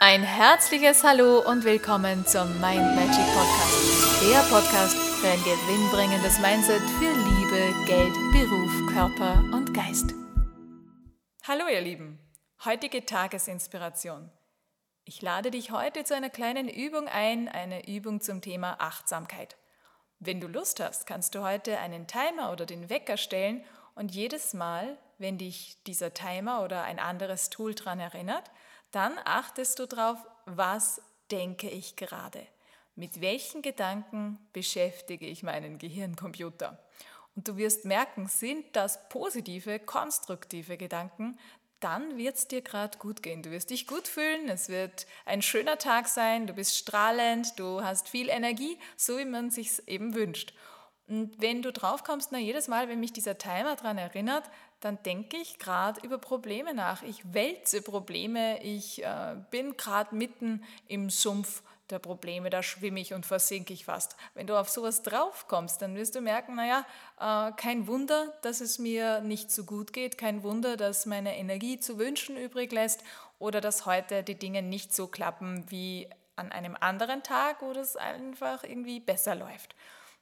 Ein herzliches Hallo und willkommen zum Mind Magic Podcast. Der Podcast für ein gewinnbringendes Mindset für Liebe, Geld, Beruf, Körper und Geist. Hallo ihr Lieben, heutige Tagesinspiration. Ich lade dich heute zu einer kleinen Übung ein, eine Übung zum Thema Achtsamkeit. Wenn du Lust hast, kannst du heute einen Timer oder den Wecker stellen und jedes Mal, wenn dich dieser Timer oder ein anderes Tool daran erinnert, dann achtest du darauf, was denke ich gerade. Mit welchen Gedanken beschäftige ich meinen Gehirncomputer? Und du wirst merken, sind das positive, konstruktive Gedanken, dann wird es dir gerade gut gehen. Du wirst dich gut fühlen, es wird ein schöner Tag sein, du bist strahlend, du hast viel Energie, so wie man sich eben wünscht. Und wenn du drauf kommst, na jedes Mal, wenn mich dieser Timer daran erinnert, dann denke ich gerade über Probleme nach. Ich wälze Probleme, ich äh, bin gerade mitten im Sumpf der Probleme, da schwimme ich und versinke ich fast. Wenn du auf sowas drauf kommst, dann wirst du merken, naja, äh, kein Wunder, dass es mir nicht so gut geht, kein Wunder, dass meine Energie zu wünschen übrig lässt oder dass heute die Dinge nicht so klappen wie an einem anderen Tag, wo das einfach irgendwie besser läuft.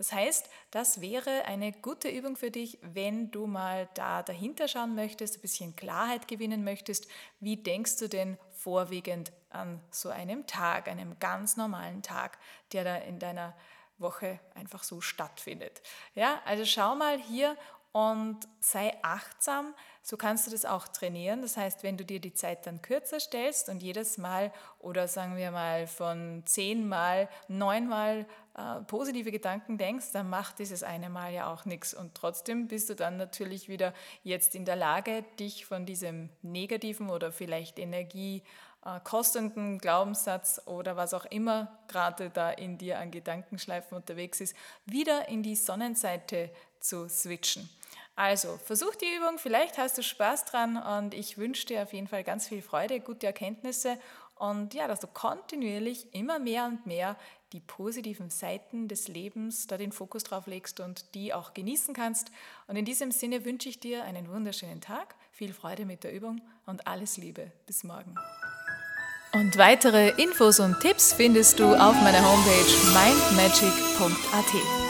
Das heißt, das wäre eine gute Übung für dich, wenn du mal da dahinter schauen möchtest, ein bisschen Klarheit gewinnen möchtest. Wie denkst du denn vorwiegend an so einem Tag, einem ganz normalen Tag, der da in deiner Woche einfach so stattfindet? Ja, also schau mal hier und sei achtsam. So kannst du das auch trainieren. Das heißt, wenn du dir die Zeit dann kürzer stellst und jedes Mal oder sagen wir mal von zehnmal, neunmal äh, positive Gedanken denkst, dann macht dieses eine Mal ja auch nichts. Und trotzdem bist du dann natürlich wieder jetzt in der Lage, dich von diesem negativen oder vielleicht energiekostenden Glaubenssatz oder was auch immer gerade da in dir an Gedankenschleifen unterwegs ist, wieder in die Sonnenseite zu switchen. Also versuch die Übung, vielleicht hast du Spaß dran und ich wünsche dir auf jeden Fall ganz viel Freude, gute Erkenntnisse und ja, dass du kontinuierlich immer mehr und mehr die positiven Seiten des Lebens da den Fokus drauf legst und die auch genießen kannst. Und in diesem Sinne wünsche ich dir einen wunderschönen Tag, viel Freude mit der Übung und alles Liebe. Bis morgen. Und weitere Infos und Tipps findest du auf meiner Homepage mindmagic.at.